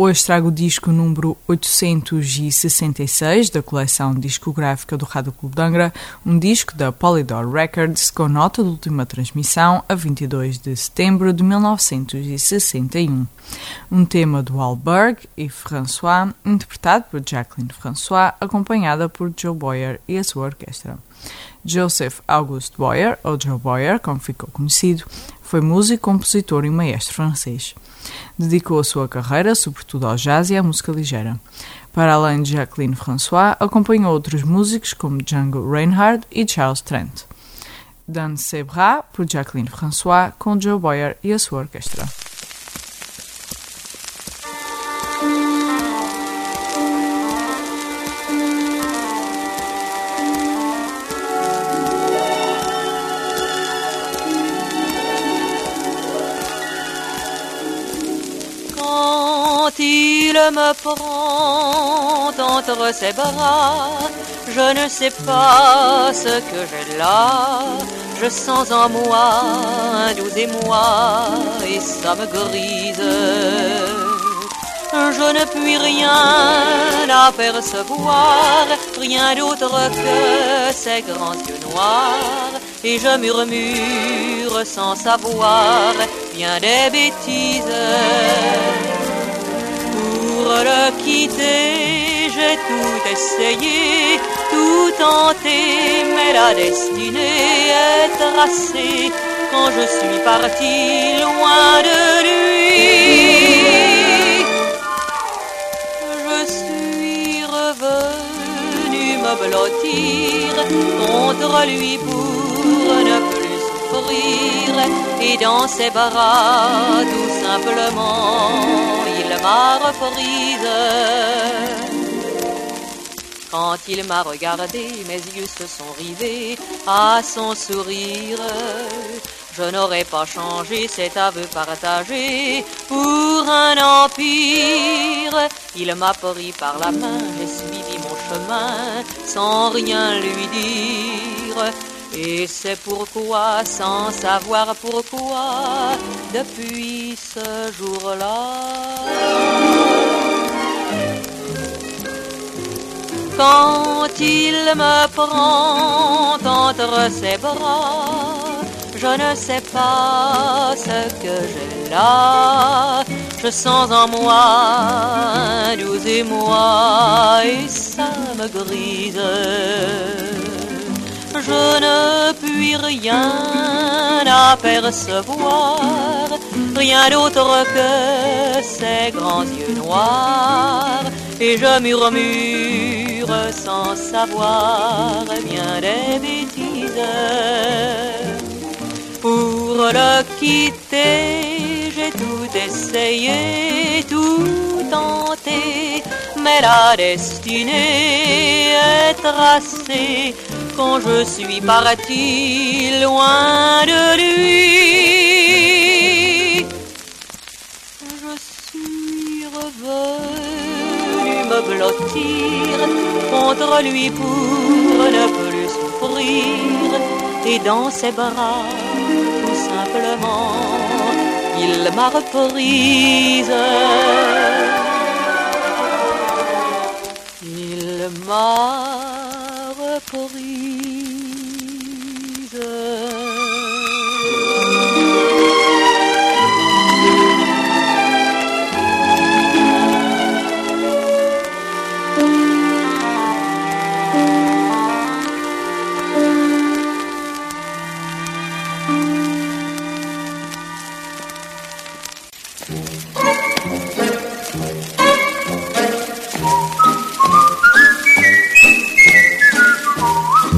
hoje trago o disco número 866 da coleção discográfica do Rádio Clube de Angra, um disco da Polydor Records com nota de última transmissão a 22 de setembro de 1961. Um tema do Alberg e François, interpretado por Jacqueline François, acompanhada por Joe Boyer e a sua orquestra. Joseph Auguste Boyer, ou Joe Boyer, como ficou conhecido, foi músico, compositor e maestro francês. Dedicou a sua carreira sobretudo ao jazz e à música ligeira. Para além de Jacqueline François, acompanhou outros músicos como Django Reinhardt e Charles Trent. Dan Sebra, por Jacqueline François, com Joe Boyer e a sua orquestra. Quand il me prend entre ses bras, je ne sais pas ce que j'ai là. Je sens en moi un doux émoi et ça me grise. Je ne puis rien apercevoir, rien d'autre que ces grands yeux noirs. Et je murmure sans savoir bien des bêtises. Le quitter, j'ai tout essayé, tout tenté, mais la destinée est tracée quand je suis parti loin de lui. Je suis revenu me blottir contre lui pour ne plus souffrir et dans ses bras tout simplement il. Quand il m'a regardé, mes yeux se sont rivés à son sourire. Je n'aurais pas changé cet aveu partagé pour un empire. Il m'a pris par la main, j'ai suivi mon chemin sans rien lui dire. Et c'est pourquoi, sans savoir pourquoi, depuis ce jour-là, quand il me prend entre ses bras, je ne sais pas ce que j'ai là. Je sens en moi un doux émoi et ça me grise. Je ne puis rien apercevoir, rien d'autre que ces grands yeux noirs. Et je murmure sans savoir bien des bêtises. Pour le quitter, j'ai tout essayé, tout tenté, mais la destinée est tracée quand je suis parti loin de lui. Je suis revenu me blottir contre lui pour ne plus souffrir et dans ses bras tout simplement il m'a reprise. Il m'a Thank mm